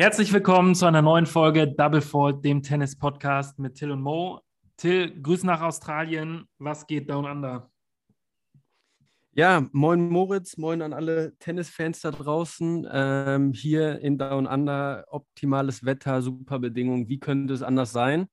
Herzlich willkommen zu einer neuen Folge Double Fault, dem Tennis-Podcast mit Till und Mo. Till, Grüße nach Australien. Was geht Down Under? Ja, moin Moritz, moin an alle Tennisfans da draußen. Ähm, hier in Down Under optimales Wetter, super Bedingungen. Wie könnte es anders sein?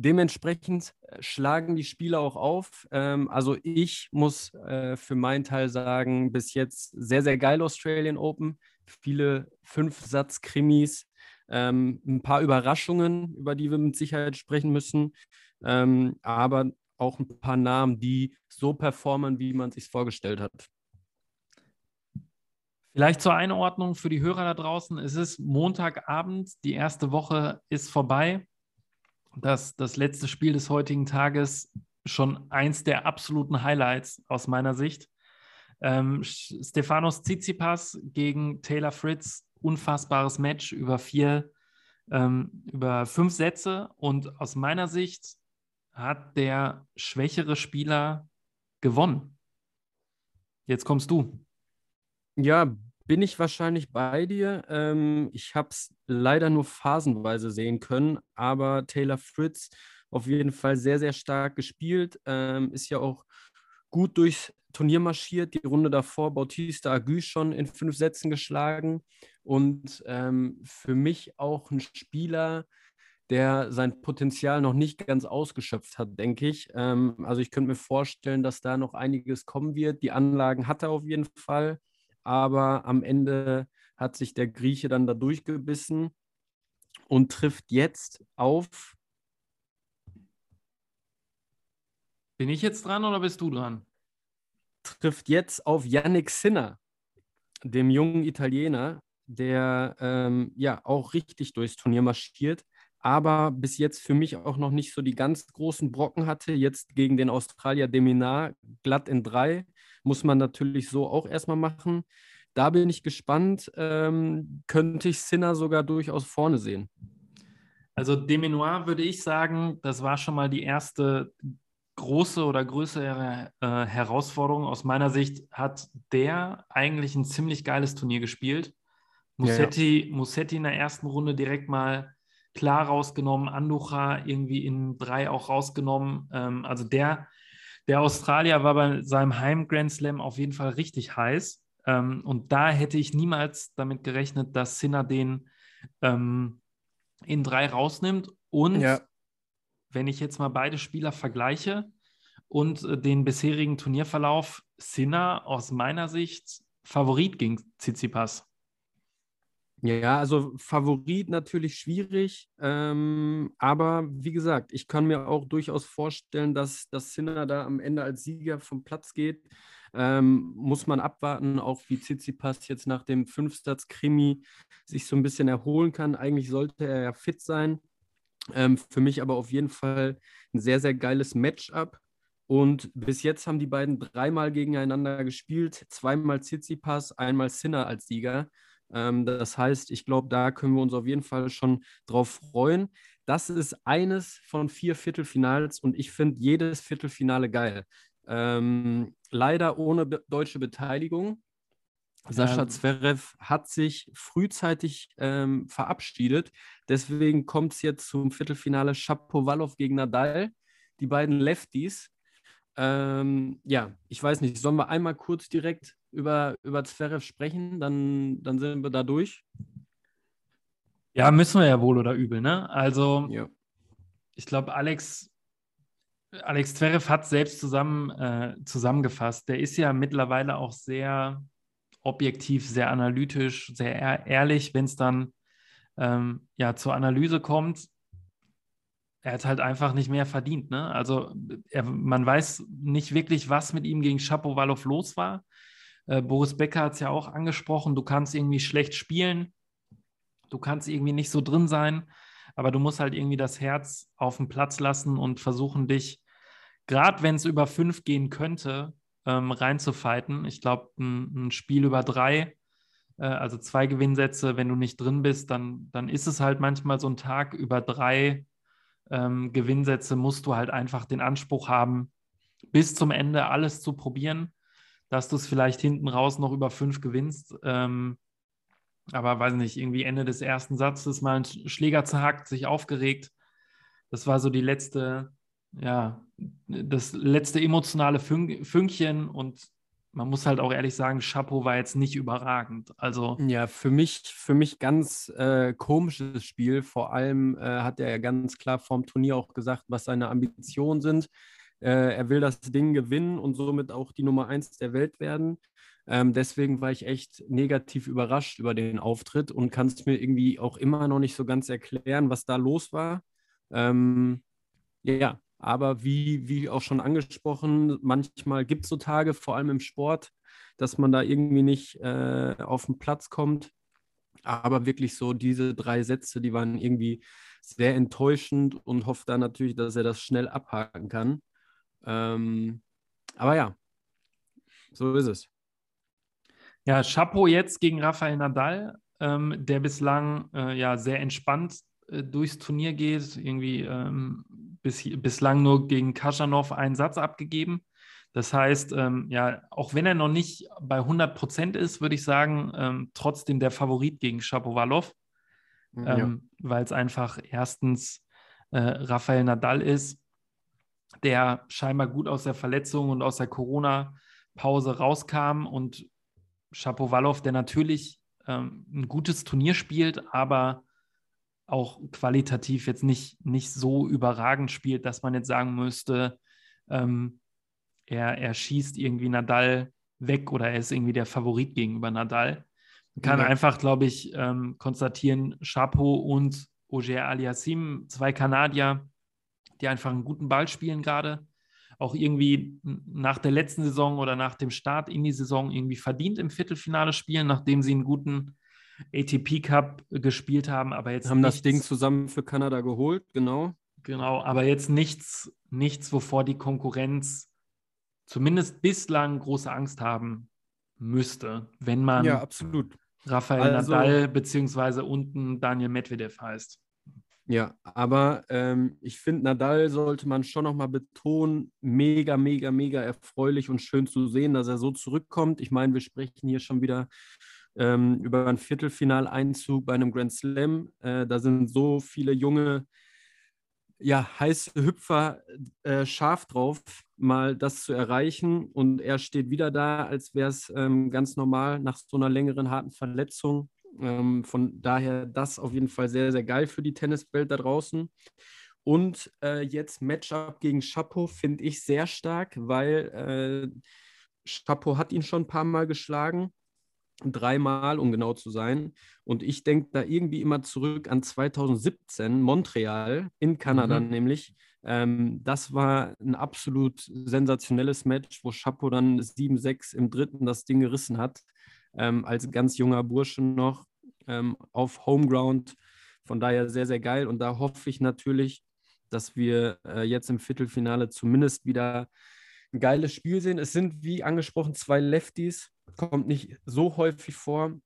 Dementsprechend äh, schlagen die Spieler auch auf. Ähm, also ich muss äh, für meinen Teil sagen, bis jetzt sehr, sehr geil Australian Open. Viele Fünf-Satz-Krimis, ähm, ein paar Überraschungen, über die wir mit Sicherheit sprechen müssen. Ähm, aber auch ein paar Namen, die so performen, wie man es sich vorgestellt hat. Vielleicht zur Einordnung für die Hörer da draußen. Es ist Montagabend, die erste Woche ist vorbei. Das, das letzte Spiel des heutigen Tages schon eins der absoluten Highlights aus meiner Sicht. Ähm, Stefanos Tsitsipas gegen Taylor Fritz, unfassbares Match über vier, ähm, über fünf Sätze und aus meiner Sicht hat der schwächere Spieler gewonnen. Jetzt kommst du. Ja, bin ich wahrscheinlich bei dir. Ähm, ich habe es leider nur phasenweise sehen können, aber Taylor Fritz auf jeden Fall sehr, sehr stark gespielt. Ähm, ist ja auch gut durchs Turnier marschiert. Die Runde davor Bautista Agu schon in fünf Sätzen geschlagen. Und ähm, für mich auch ein Spieler, der sein Potenzial noch nicht ganz ausgeschöpft hat, denke ich. Ähm, also ich könnte mir vorstellen, dass da noch einiges kommen wird. Die Anlagen hat er auf jeden Fall, aber am Ende hat sich der Grieche dann da durchgebissen und trifft jetzt auf. Bin ich jetzt dran oder bist du dran? Trifft jetzt auf Yannick Sinner, dem jungen Italiener, der ähm, ja auch richtig durchs Turnier marschiert aber bis jetzt für mich auch noch nicht so die ganz großen Brocken hatte. Jetzt gegen den Australier Deminar glatt in drei. Muss man natürlich so auch erstmal machen. Da bin ich gespannt. Ähm, könnte ich Sinner sogar durchaus vorne sehen. Also Deminoir würde ich sagen, das war schon mal die erste große oder größere äh, Herausforderung. Aus meiner Sicht hat der eigentlich ein ziemlich geiles Turnier gespielt. Musetti, ja, ja. Musetti in der ersten Runde direkt mal klar rausgenommen, Anducha irgendwie in drei auch rausgenommen. Ähm, also der, der Australier war bei seinem Heim-Grand Slam auf jeden Fall richtig heiß. Ähm, und da hätte ich niemals damit gerechnet, dass Sinner den ähm, in drei rausnimmt. Und ja. wenn ich jetzt mal beide Spieler vergleiche und äh, den bisherigen Turnierverlauf, Sinner aus meiner Sicht Favorit gegen Tsitsipas. Ja, also Favorit natürlich schwierig, ähm, aber wie gesagt, ich kann mir auch durchaus vorstellen, dass, dass Sinner da am Ende als Sieger vom Platz geht. Ähm, muss man abwarten, auch wie Tsitsipas jetzt nach dem Fünfsatz-Krimi sich so ein bisschen erholen kann. Eigentlich sollte er ja fit sein. Ähm, für mich aber auf jeden Fall ein sehr, sehr geiles Matchup. Und bis jetzt haben die beiden dreimal gegeneinander gespielt. Zweimal Tsitsipas, einmal Sinner als Sieger. Ähm, das heißt, ich glaube, da können wir uns auf jeden Fall schon drauf freuen. Das ist eines von vier Viertelfinals und ich finde jedes Viertelfinale geil. Ähm, leider ohne be deutsche Beteiligung. Sascha ähm. Zverev hat sich frühzeitig ähm, verabschiedet. Deswegen kommt es jetzt zum Viertelfinale Shapovalov gegen Nadal. Die beiden Lefties. Ähm, ja, ich weiß nicht, sollen wir einmal kurz direkt über, über Zverev sprechen, dann, dann sind wir da durch. Ja, müssen wir ja wohl oder übel, ne? Also, ja. ich glaube, Alex, Alex Zverev hat selbst zusammen, äh, zusammengefasst. Der ist ja mittlerweile auch sehr objektiv, sehr analytisch, sehr ehrlich, wenn es dann ähm, ja, zur Analyse kommt. Er hat halt einfach nicht mehr verdient. Ne? Also er, man weiß nicht wirklich, was mit ihm gegen Shapovalov los war. Äh, Boris Becker hat es ja auch angesprochen, du kannst irgendwie schlecht spielen, du kannst irgendwie nicht so drin sein, aber du musst halt irgendwie das Herz auf den Platz lassen und versuchen, dich, gerade wenn es über fünf gehen könnte, ähm, reinzufighten. Ich glaube, ein, ein, Spiel über drei, äh, also zwei Gewinnsätze, wenn du nicht drin bist, dann, dann ist es halt manchmal so ein Tag über drei ähm, Gewinnsätze, musst du halt einfach den Anspruch haben, bis zum Ende alles zu probieren, dass du es vielleicht hinten raus noch über fünf gewinnst. Ähm, aber weiß nicht, irgendwie Ende des ersten Satzes mal ein Schläger zerhackt, sich aufgeregt. Das war so die letzte, ja, das letzte emotionale Fünkchen und man muss halt auch ehrlich sagen, Chapeau war jetzt nicht überragend. Also ja, für mich, für mich ganz äh, komisches Spiel. Vor allem äh, hat er ja ganz klar vorm Turnier auch gesagt, was seine Ambitionen sind. Äh, er will das Ding gewinnen und somit auch die Nummer eins der Welt werden. Ähm, deswegen war ich echt negativ überrascht über den Auftritt und kann es mir irgendwie auch immer noch nicht so ganz erklären, was da los war. Ähm, ja, aber wie, wie auch schon angesprochen, manchmal gibt es so Tage, vor allem im Sport, dass man da irgendwie nicht äh, auf den Platz kommt. Aber wirklich so diese drei Sätze, die waren irgendwie sehr enttäuschend und hoffe da natürlich, dass er das schnell abhaken kann. Ähm, aber ja, so ist es. Ja, Chapeau jetzt gegen Rafael Nadal, ähm, der bislang äh, ja sehr entspannt äh, durchs Turnier geht. Irgendwie ähm, bis, bislang nur gegen Kaschanov einen Satz abgegeben. Das heißt, ähm, ja, auch wenn er noch nicht bei 100 Prozent ist, würde ich sagen, ähm, trotzdem der Favorit gegen Shapovalov, mhm, ja. Ähm, weil es einfach erstens äh, Rafael Nadal ist, der scheinbar gut aus der Verletzung und aus der Corona-Pause rauskam und Shapovalov, der natürlich ähm, ein gutes Turnier spielt, aber auch qualitativ jetzt nicht, nicht so überragend spielt, dass man jetzt sagen müsste, ähm, er, er schießt irgendwie Nadal weg oder er ist irgendwie der Favorit gegenüber Nadal. Man kann ja. einfach, glaube ich, ähm, konstatieren, Chapeau und Ogier Aliassim, zwei Kanadier, die einfach einen guten Ball spielen gerade auch irgendwie nach der letzten Saison oder nach dem Start in die Saison irgendwie verdient im Viertelfinale spielen, nachdem sie einen guten ATP Cup gespielt haben, aber jetzt haben nichts, das Ding zusammen für Kanada geholt, genau. Genau, aber jetzt nichts, nichts, wovor die Konkurrenz zumindest bislang große Angst haben müsste, wenn man ja, absolut. Rafael also, Nadal beziehungsweise unten Daniel Medvedev heißt. Ja, aber ähm, ich finde, Nadal sollte man schon nochmal betonen, mega, mega, mega erfreulich und schön zu sehen, dass er so zurückkommt. Ich meine, wir sprechen hier schon wieder ähm, über einen Viertelfinaleinzug bei einem Grand Slam. Äh, da sind so viele junge, ja, heiße Hüpfer äh, scharf drauf, mal das zu erreichen. Und er steht wieder da, als wäre es ähm, ganz normal nach so einer längeren, harten Verletzung. Ähm, von daher das auf jeden Fall sehr, sehr geil für die Tenniswelt da draußen. Und äh, jetzt Matchup gegen Chapeau finde ich sehr stark, weil äh, Chapeau hat ihn schon ein paar Mal geschlagen. Dreimal, um genau zu sein. Und ich denke da irgendwie immer zurück an 2017, Montreal in Kanada mhm. nämlich. Ähm, das war ein absolut sensationelles Match, wo Chapeau dann 7-6 im dritten das Ding gerissen hat ähm, als ganz junger Bursche noch ähm, auf Homeground. Von daher sehr, sehr geil. Und da hoffe ich natürlich, dass wir äh, jetzt im Viertelfinale zumindest wieder ein geiles Spiel sehen. Es sind, wie angesprochen, zwei Lefties. Kommt nicht so häufig vor.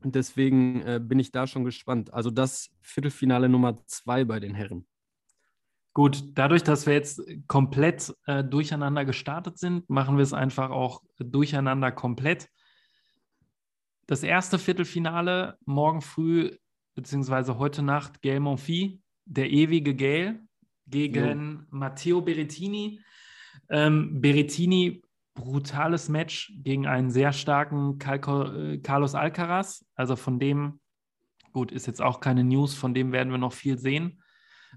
Und deswegen äh, bin ich da schon gespannt. Also das Viertelfinale Nummer zwei bei den Herren. Gut, dadurch, dass wir jetzt komplett äh, durcheinander gestartet sind, machen wir es einfach auch durcheinander komplett das erste Viertelfinale morgen früh, beziehungsweise heute Nacht, Gael Monfils, der ewige Gael, gegen jo. Matteo Berrettini. Ähm, Berrettini, brutales Match gegen einen sehr starken äh, Carlos Alcaraz. Also von dem, gut, ist jetzt auch keine News, von dem werden wir noch viel sehen.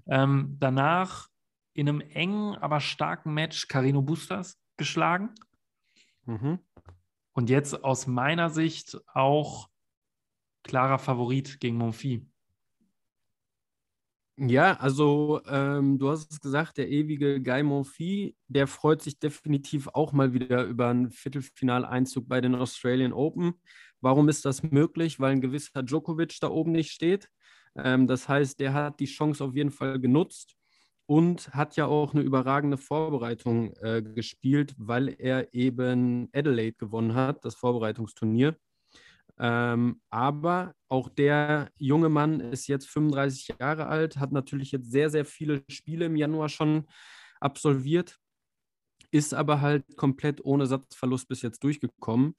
Ähm, danach in einem engen, aber starken Match Carino Bustas geschlagen. Mhm. Und jetzt aus meiner Sicht auch klarer Favorit gegen Monfils. Ja, also ähm, du hast es gesagt, der ewige Guy Monfils, der freut sich definitiv auch mal wieder über einen Viertelfinaleinzug bei den Australian Open. Warum ist das möglich? Weil ein gewisser Djokovic da oben nicht steht. Ähm, das heißt, der hat die Chance auf jeden Fall genutzt und hat ja auch eine überragende Vorbereitung äh, gespielt, weil er eben Adelaide gewonnen hat, das Vorbereitungsturnier. Ähm, aber auch der junge Mann ist jetzt 35 Jahre alt, hat natürlich jetzt sehr, sehr viele Spiele im Januar schon absolviert. ist aber halt komplett ohne Satzverlust bis jetzt durchgekommen.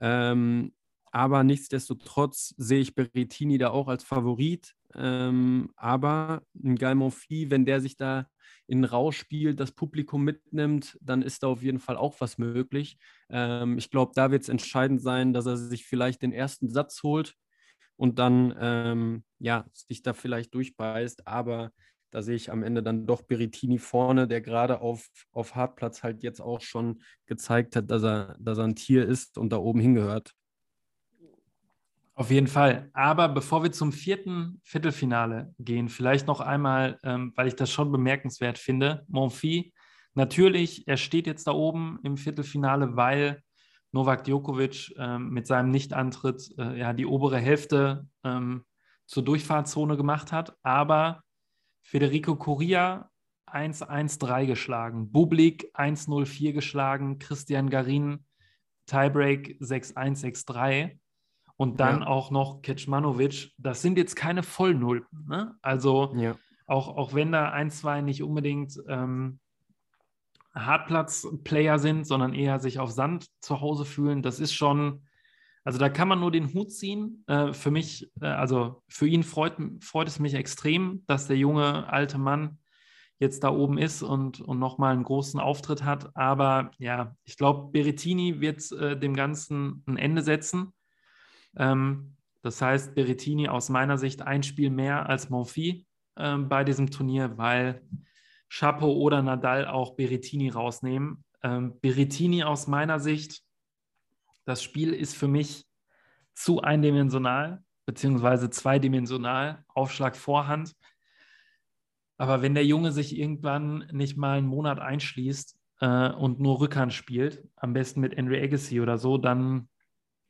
Ähm, aber nichtsdestotrotz sehe ich Berrettini da auch als Favorit. Ähm, aber ein Galmonfi, wenn der sich da in Rausch spielt, das Publikum mitnimmt, dann ist da auf jeden Fall auch was möglich. Ähm, ich glaube, da wird es entscheidend sein, dass er sich vielleicht den ersten Satz holt und dann ähm, ja, sich da vielleicht durchbeißt. Aber da sehe ich am Ende dann doch Berrettini vorne, der gerade auf, auf Hartplatz halt jetzt auch schon gezeigt hat, dass er, dass er ein Tier ist und da oben hingehört. Auf jeden Fall. Aber bevor wir zum vierten Viertelfinale gehen, vielleicht noch einmal, ähm, weil ich das schon bemerkenswert finde, Monfi, natürlich, er steht jetzt da oben im Viertelfinale, weil Novak Djokovic ähm, mit seinem Nichtantritt äh, ja die obere Hälfte ähm, zur Durchfahrtszone gemacht hat. Aber Federico Coria 1-1-3 geschlagen, Bublik 1-0-4 geschlagen, Christian Garin Tiebreak 6-1, 6-3 und dann ja. auch noch Kecmanovic. Das sind jetzt keine Vollnulpen. Ne? Also ja. auch, auch wenn da ein, zwei nicht unbedingt ähm, Hartplatz-Player sind, sondern eher sich auf Sand zu Hause fühlen, das ist schon, also da kann man nur den Hut ziehen. Äh, für mich, äh, also für ihn freut, freut es mich extrem, dass der junge alte Mann jetzt da oben ist und, und nochmal einen großen Auftritt hat. Aber ja, ich glaube, Berettini wird äh, dem Ganzen ein Ende setzen. Ähm, das heißt, Berrettini aus meiner Sicht ein Spiel mehr als Monfi ähm, bei diesem Turnier, weil Chapo oder Nadal auch Berrettini rausnehmen. Ähm, Berrettini aus meiner Sicht, das Spiel ist für mich zu eindimensional, beziehungsweise zweidimensional, Aufschlag Vorhand. Aber wenn der Junge sich irgendwann nicht mal einen Monat einschließt äh, und nur Rückhand spielt, am besten mit Andrew Agassi oder so, dann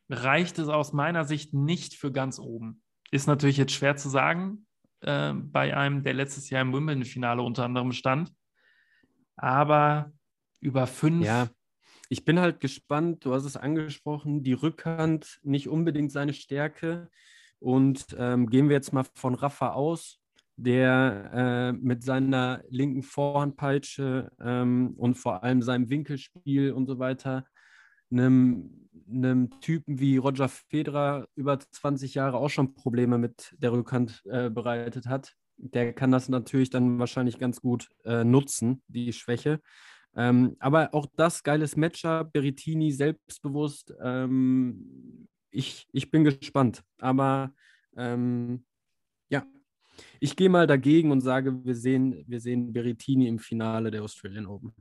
reicht es aus meiner Sicht nicht für ganz oben. Ist natürlich jetzt schwer zu sagen äh, bei einem, der letztes Jahr im Wimbledon-Finale unter anderem stand. Aber über fünf. Ja, ich bin halt gespannt. Du hast es angesprochen, die Rückhand nicht unbedingt seine Stärke. Und ähm, gehen wir jetzt mal von Rafa aus, der äh, mit seiner linken Vorhandpeitsche ähm, und vor allem seinem Winkelspiel und so weiter einem, einem Typen wie Roger Federer über 20 Jahre auch schon Probleme mit der Rückhand äh, bereitet hat. Der kann das natürlich dann wahrscheinlich ganz gut äh, nutzen, die Schwäche. Ähm, aber auch das geiles Matchup, Berrettini selbstbewusst. Ähm, ich, ich bin gespannt. Aber ähm, ja, ich gehe mal dagegen und sage, wir sehen, wir sehen Berrettini im Finale der Australian Open.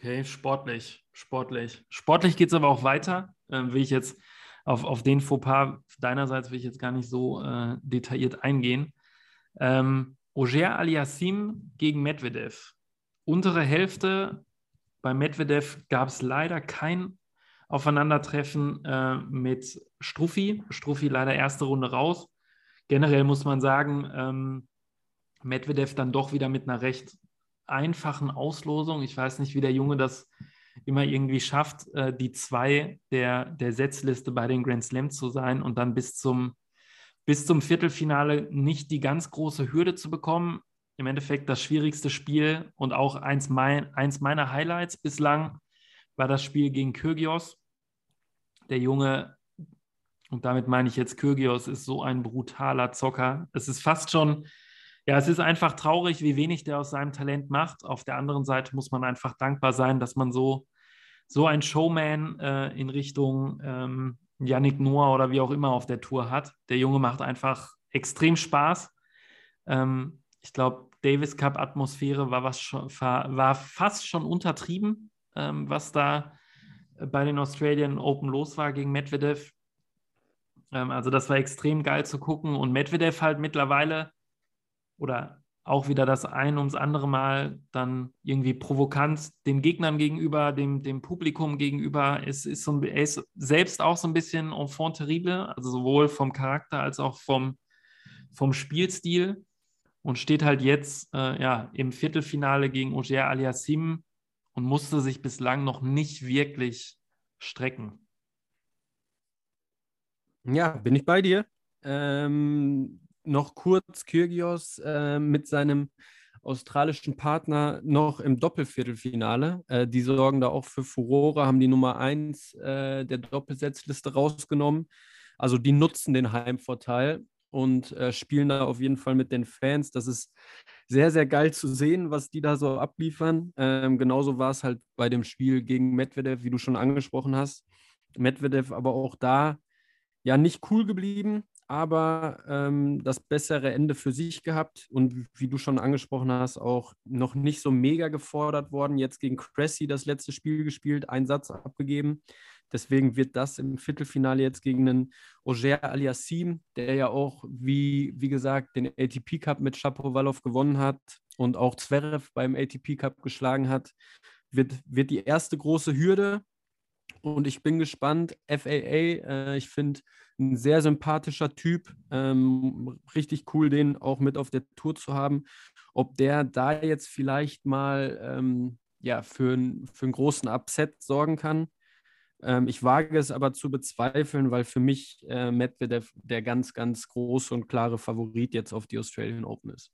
Okay, sportlich, sportlich. Sportlich geht es aber auch weiter. Ähm, will ich jetzt auf, auf den Fauxpas deinerseits will ich jetzt gar nicht so äh, detailliert eingehen. Ähm, Oger Aliassim gegen Medvedev. Untere Hälfte. Bei Medvedev gab es leider kein Aufeinandertreffen äh, mit Struffi. Struffi leider erste Runde raus. Generell muss man sagen, ähm, Medvedev dann doch wieder mit einer recht einfachen Auslosung. Ich weiß nicht, wie der Junge das immer irgendwie schafft, äh, die zwei der, der Setzliste bei den Grand Slam zu sein und dann bis zum, bis zum Viertelfinale nicht die ganz große Hürde zu bekommen. Im Endeffekt das schwierigste Spiel und auch eins, mein, eins meiner Highlights bislang war das Spiel gegen Kyrgios. Der Junge, und damit meine ich jetzt Kyrgios, ist so ein brutaler Zocker. Es ist fast schon ja, es ist einfach traurig, wie wenig der aus seinem Talent macht. Auf der anderen Seite muss man einfach dankbar sein, dass man so, so einen Showman äh, in Richtung ähm, Yannick Noah oder wie auch immer auf der Tour hat. Der Junge macht einfach extrem Spaß. Ähm, ich glaube, Davis Cup Atmosphäre war, war fast schon untertrieben, ähm, was da bei den Australian Open los war gegen Medvedev. Ähm, also das war extrem geil zu gucken und Medvedev halt mittlerweile oder auch wieder das ein ums andere Mal dann irgendwie provokant den Gegnern gegenüber, dem, dem Publikum gegenüber. Es ist so, er ist selbst auch so ein bisschen enfant terrible, also sowohl vom Charakter als auch vom, vom Spielstil und steht halt jetzt äh, ja, im Viertelfinale gegen Ogier Aliassim und musste sich bislang noch nicht wirklich strecken. Ja, bin ich bei dir. Ähm, noch kurz Kyrgios äh, mit seinem australischen Partner noch im Doppelviertelfinale. Äh, die sorgen da auch für Furore, haben die Nummer 1 äh, der Doppelsetzliste rausgenommen. Also die nutzen den Heimvorteil und äh, spielen da auf jeden Fall mit den Fans. Das ist sehr, sehr geil zu sehen, was die da so abliefern. Ähm, genauso war es halt bei dem Spiel gegen Medvedev, wie du schon angesprochen hast. Medvedev aber auch da ja nicht cool geblieben, aber ähm, das bessere Ende für sich gehabt und wie du schon angesprochen hast, auch noch nicht so mega gefordert worden. Jetzt gegen Cressy das letzte Spiel gespielt, einen Satz abgegeben. Deswegen wird das im Viertelfinale jetzt gegen einen Oger Aliassim, der ja auch, wie, wie gesagt, den ATP Cup mit Shapovalov gewonnen hat und auch Zverev beim ATP Cup geschlagen hat, wird, wird die erste große Hürde. Und ich bin gespannt. FAA, äh, ich finde, ein sehr sympathischer Typ. Ähm, richtig cool, den auch mit auf der Tour zu haben. Ob der da jetzt vielleicht mal ähm, ja, für, ein, für einen großen Upset sorgen kann. Ähm, ich wage es aber zu bezweifeln, weil für mich äh, Medvedev der ganz, ganz große und klare Favorit jetzt auf die Australian Open ist.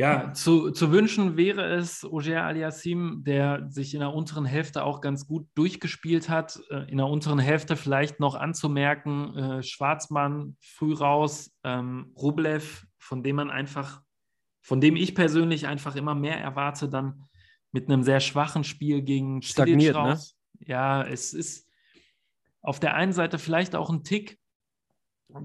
Ja, zu, zu wünschen wäre es Ogier Aliassim, der sich in der unteren Hälfte auch ganz gut durchgespielt hat. Äh, in der unteren Hälfte vielleicht noch anzumerken, äh, Schwarzmann früh raus, ähm, Rublev, von dem man einfach, von dem ich persönlich einfach immer mehr erwarte, dann mit einem sehr schwachen Spiel gegen Stagniert, ne? raus. Ne? Ja, es ist auf der einen Seite vielleicht auch ein Tick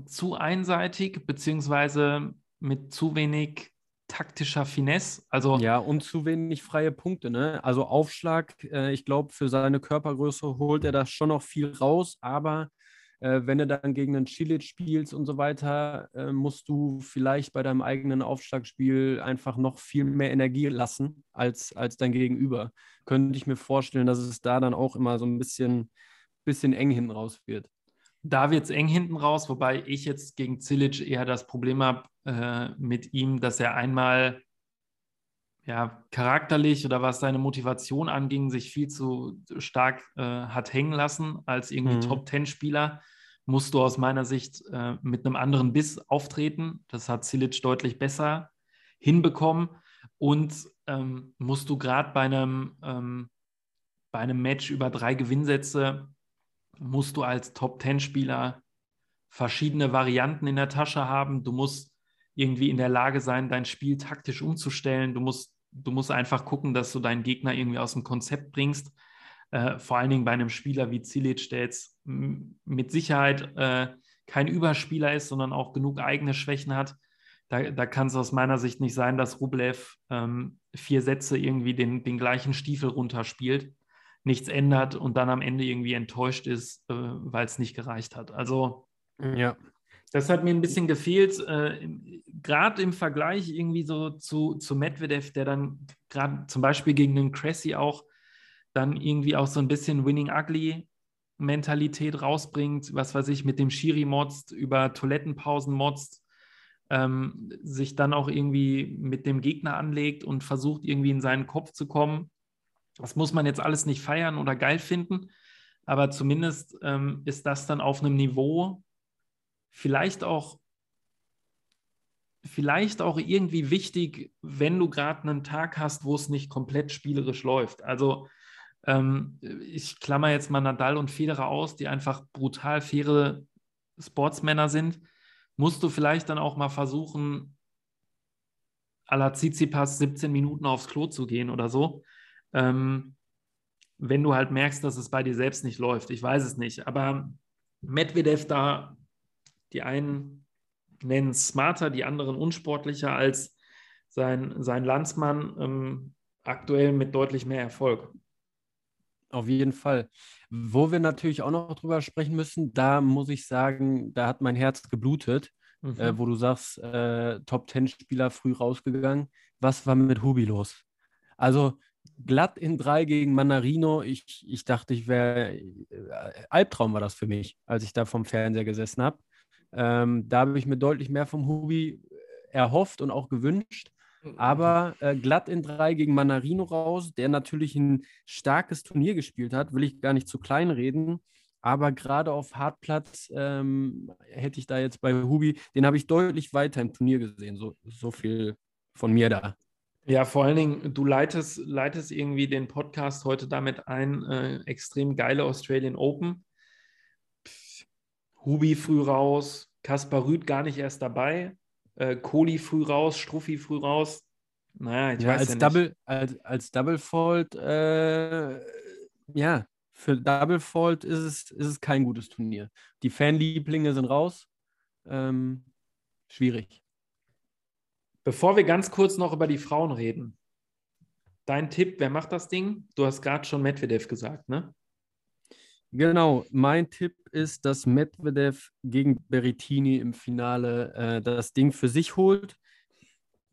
zu einseitig, beziehungsweise mit zu wenig taktischer Finesse. Also ja, und zu wenig freie Punkte. Ne? Also Aufschlag, äh, ich glaube, für seine Körpergröße holt er da schon noch viel raus, aber äh, wenn du dann gegen einen Cilic spielst und so weiter, äh, musst du vielleicht bei deinem eigenen Aufschlagspiel einfach noch viel mehr Energie lassen als, als dein Gegenüber. Könnte ich mir vorstellen, dass es da dann auch immer so ein bisschen, bisschen eng hinten raus wird. Da wird es eng hinten raus, wobei ich jetzt gegen Zilic eher das Problem habe äh, mit ihm, dass er einmal ja, charakterlich oder was seine Motivation anging, sich viel zu stark äh, hat hängen lassen als irgendwie mhm. Top-10-Spieler, musst du aus meiner Sicht äh, mit einem anderen Biss auftreten. Das hat Zilic deutlich besser hinbekommen. Und ähm, musst du gerade bei einem, ähm, bei einem Match über drei Gewinnsätze musst du als Top-10-Spieler verschiedene Varianten in der Tasche haben. Du musst irgendwie in der Lage sein, dein Spiel taktisch umzustellen. Du musst, du musst einfach gucken, dass du deinen Gegner irgendwie aus dem Konzept bringst. Äh, vor allen Dingen bei einem Spieler wie Zilic, der jetzt mit Sicherheit äh, kein Überspieler ist, sondern auch genug eigene Schwächen hat. Da, da kann es aus meiner Sicht nicht sein, dass Rublev ähm, vier Sätze irgendwie den, den gleichen Stiefel runterspielt nichts ändert und dann am Ende irgendwie enttäuscht ist, äh, weil es nicht gereicht hat. Also ja. Das hat mir ein bisschen gefehlt, äh, gerade im Vergleich irgendwie so zu, zu Medvedev, der dann gerade zum Beispiel gegen den Cressy auch dann irgendwie auch so ein bisschen Winning Ugly Mentalität rausbringt, was weiß ich, mit dem Schiri motzt, über Toilettenpausen motzt, ähm, sich dann auch irgendwie mit dem Gegner anlegt und versucht irgendwie in seinen Kopf zu kommen. Das muss man jetzt alles nicht feiern oder geil finden, aber zumindest ähm, ist das dann auf einem Niveau, vielleicht auch, vielleicht auch irgendwie wichtig, wenn du gerade einen Tag hast, wo es nicht komplett spielerisch läuft. Also ähm, ich klammer jetzt mal Nadal und Federer aus, die einfach brutal faire Sportsmänner sind, musst du vielleicht dann auch mal versuchen, à la Tsitsipas 17 Minuten aufs Klo zu gehen oder so ähm, wenn du halt merkst, dass es bei dir selbst nicht läuft. Ich weiß es nicht. Aber Medvedev da, die einen nennen es smarter, die anderen unsportlicher als sein, sein Landsmann, ähm, aktuell mit deutlich mehr Erfolg. Auf jeden Fall. Wo wir natürlich auch noch drüber sprechen müssen, da muss ich sagen, da hat mein Herz geblutet, mhm. äh, wo du sagst, äh, Top-10-Spieler früh rausgegangen. Was war mit Hubi los? Also glatt in drei gegen Manarino. Ich, ich dachte, ich wäre, äh, Albtraum war das für mich, als ich da vom Fernseher gesessen habe. Ähm, da habe ich mir deutlich mehr vom Hubi erhofft und auch gewünscht. Mhm. Aber äh, glatt in drei gegen Manarino raus, der natürlich ein starkes Turnier gespielt hat, will ich gar nicht zu klein reden. Aber gerade auf Hartplatz ähm, hätte ich da jetzt bei Hubi, den habe ich deutlich weiter im Turnier gesehen. So, so viel von mir da. Ja, vor allen Dingen, du leitest, leitest irgendwie den Podcast heute damit ein, äh, extrem geile Australian Open. Hubi früh raus, Kaspar Rüd gar nicht erst dabei, äh, Kohli früh raus, Struffi früh raus. Naja, ich ja, weiß als ja nicht. Double, als, als Double Fault, äh, ja, für Double Fault ist es, ist es kein gutes Turnier. Die Fanlieblinge sind raus. Ähm, schwierig. Bevor wir ganz kurz noch über die Frauen reden, dein Tipp, wer macht das Ding? Du hast gerade schon Medvedev gesagt, ne? Genau, mein Tipp ist, dass Medvedev gegen Berrettini im Finale äh, das Ding für sich holt.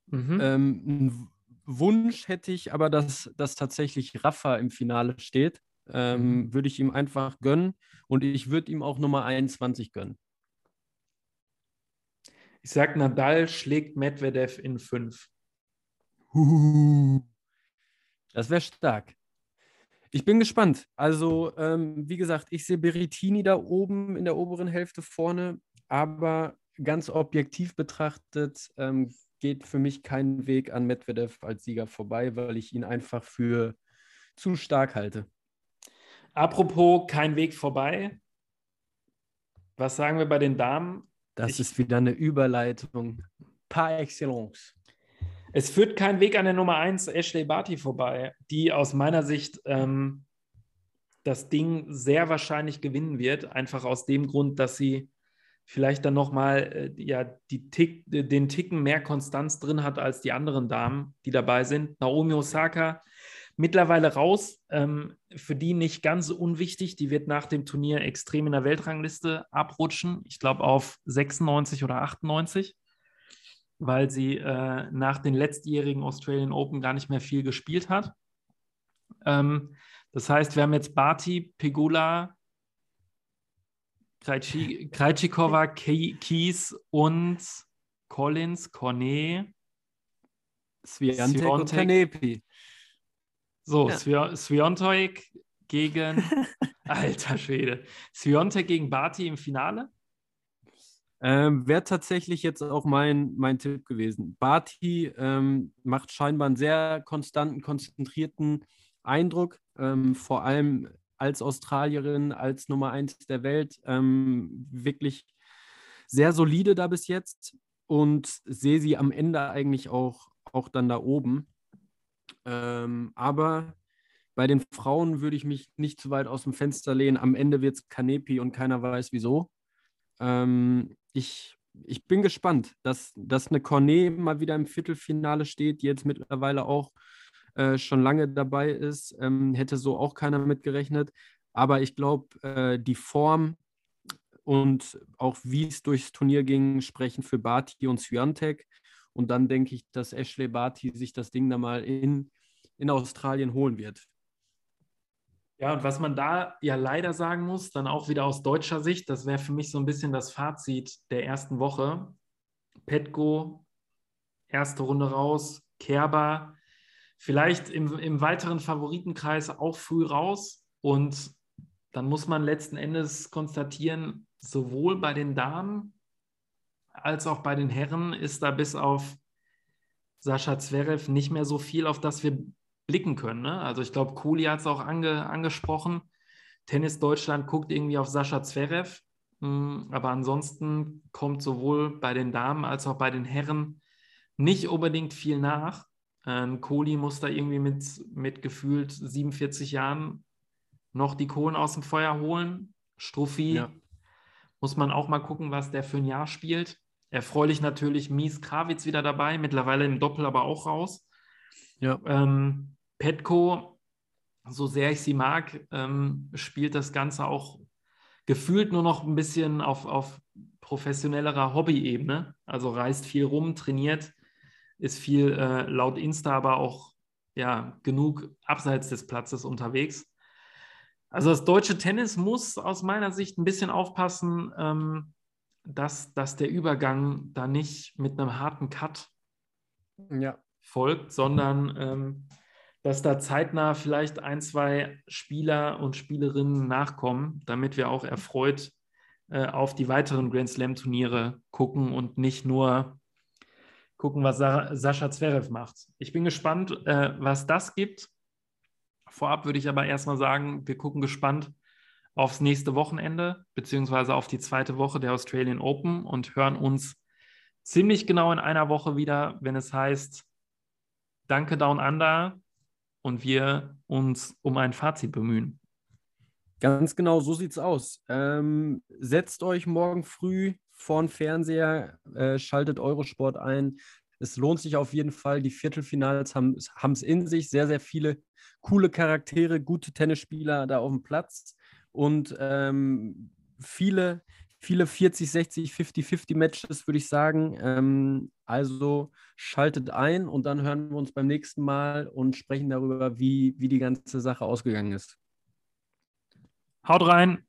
Mhm. Ähm, einen Wunsch hätte ich aber, dass, dass tatsächlich Rafa im Finale steht. Ähm, Mhm. Würde ich ihm einfach gönnen und ich würde ihm auch Nummer 21 gönnen. Ich sag, Nadal schlägt Medvedev in fünf. Das wäre stark. Ich bin gespannt. Also, ähm, wie gesagt, ich sehe Berrettini da oben in der oberen Hälfte vorne, aber ganz objektiv betrachtet ähm, geht für mich kein Weg an Medvedev als Sieger vorbei, weil ich ihn einfach für zu stark halte. Apropos kein Weg vorbei. Was sagen wir bei den Damen? Das Ich- ist wieder eine Überleitung par excellence. Es führt kein Weg an der Nummer 1 Ashley Barty vorbei, die aus meiner Sicht ähm, das Ding sehr wahrscheinlich gewinnen wird, einfach aus dem Grund, dass sie vielleicht dann nochmal äh, ja, Tick, den Ticken mehr Konstanz drin hat als die anderen Damen, die dabei sind. Naomi Osaka mittlerweile raus, ähm, für die nicht ganz unwichtig, die wird nach dem Turnier extrem in der Weltrangliste abrutschen, ich glaube auf 96 oder 98 weil sie äh, nach den letztjährigen Australian Open gar nicht mehr viel gespielt hat. Ähm, das heißt, wir haben jetzt Barty, Pegula, Krejci- Krejcikova, Ke- Kies und Collins, Cornet. Swiatek und Swiatek. Kanepi. So, Ja. Swi- Swiontek gegen, alter Schwede, Swiontek gegen Barty im Finale. Ähm, Wäre tatsächlich jetzt auch mein, mein Tipp gewesen. Barty ähm, macht scheinbar einen sehr konstanten, konzentrierten Eindruck, ähm, vor allem als Australierin, als Nummer eins der Welt. Ähm, wirklich sehr solide da bis jetzt und sehe sie am Ende eigentlich auch, auch dann da oben. Ähm, aber bei den Frauen würde ich mich nicht zu weit aus dem Fenster lehnen. Am Ende wird es Kanepi und keiner weiß wieso. Ähm, ich, ich bin gespannt, dass, dass eine Cornet mal wieder im Viertelfinale steht, die jetzt mittlerweile auch äh, schon lange dabei ist. Ähm, hätte so auch keiner mitgerechnet. Aber ich glaube, äh, die Form und auch wie es durchs Turnier ging, sprechen für Barty und Swiatek. Und dann denke ich, dass Ashley Barty sich das Ding da mal in, in Australien holen wird. Ja, und was man da ja leider sagen muss, dann auch wieder aus deutscher Sicht, das wäre für mich so ein bisschen das Fazit der ersten Woche. Petko, erste Runde raus, Kerber, vielleicht im, im weiteren Favoritenkreis auch früh raus. Und dann muss man letzten Endes konstatieren, sowohl bei den Damen als auch bei den Herren ist da bis auf Sascha Zverev nicht mehr so viel, auf das wir blicken können. Ne? Also ich glaube, Kuli hat es auch ange, angesprochen. Tennis Deutschland guckt irgendwie auf Sascha Zverev. Mm, Aber ansonsten kommt sowohl bei den Damen als auch bei den Herren nicht unbedingt viel nach. Ähm, Kohli muss da irgendwie mit, mit gefühlt 47 Jahren noch die Kohlen aus dem Feuer holen. Struffi Ja. muss man auch mal gucken, was der für ein Jahr spielt. Erfreulich natürlich Mies Krawitz wieder dabei, mittlerweile im Doppel aber auch raus. Ja. Ähm, Petko, so sehr ich sie mag, ähm, spielt das Ganze auch gefühlt nur noch ein bisschen auf, auf professionellerer Hobby-Ebene. Also reist viel rum, trainiert, ist viel äh, laut Insta, aber auch ja, genug abseits des Platzes unterwegs. Also das deutsche Tennis muss aus meiner Sicht ein bisschen aufpassen, ähm, dass, dass der Übergang da nicht mit einem harten Cut Ja. Folgt, sondern ähm, dass da zeitnah vielleicht ein, zwei Spieler und Spielerinnen nachkommen, damit wir auch erfreut äh, auf die weiteren Grand Slam-Turniere gucken und nicht nur gucken, was Sa Sascha Zverev macht. Ich bin gespannt, äh, was das gibt. Vorab würde ich aber erstmal sagen, wir gucken gespannt aufs nächste Wochenende, beziehungsweise auf die zweite Woche der Australian Open und hören uns ziemlich genau in einer Woche wieder, wenn es heißt, danke Down Under und wir uns um ein Fazit bemühen. Ganz genau, so sieht's aus. Ähm, setzt euch morgen früh vor den Fernseher, äh, schaltet Eurosport ein. Es lohnt sich auf jeden Fall. Die Viertelfinals haben es in sich. Sehr, sehr viele coole Charaktere, gute Tennisspieler da auf dem Platz und ähm, viele, viele 40, 60, 50, 50 Matches, würde ich sagen. Ähm, also schaltet ein und dann hören wir uns beim nächsten Mal und sprechen darüber, wie, wie die ganze Sache ausgegangen ist. Haut rein!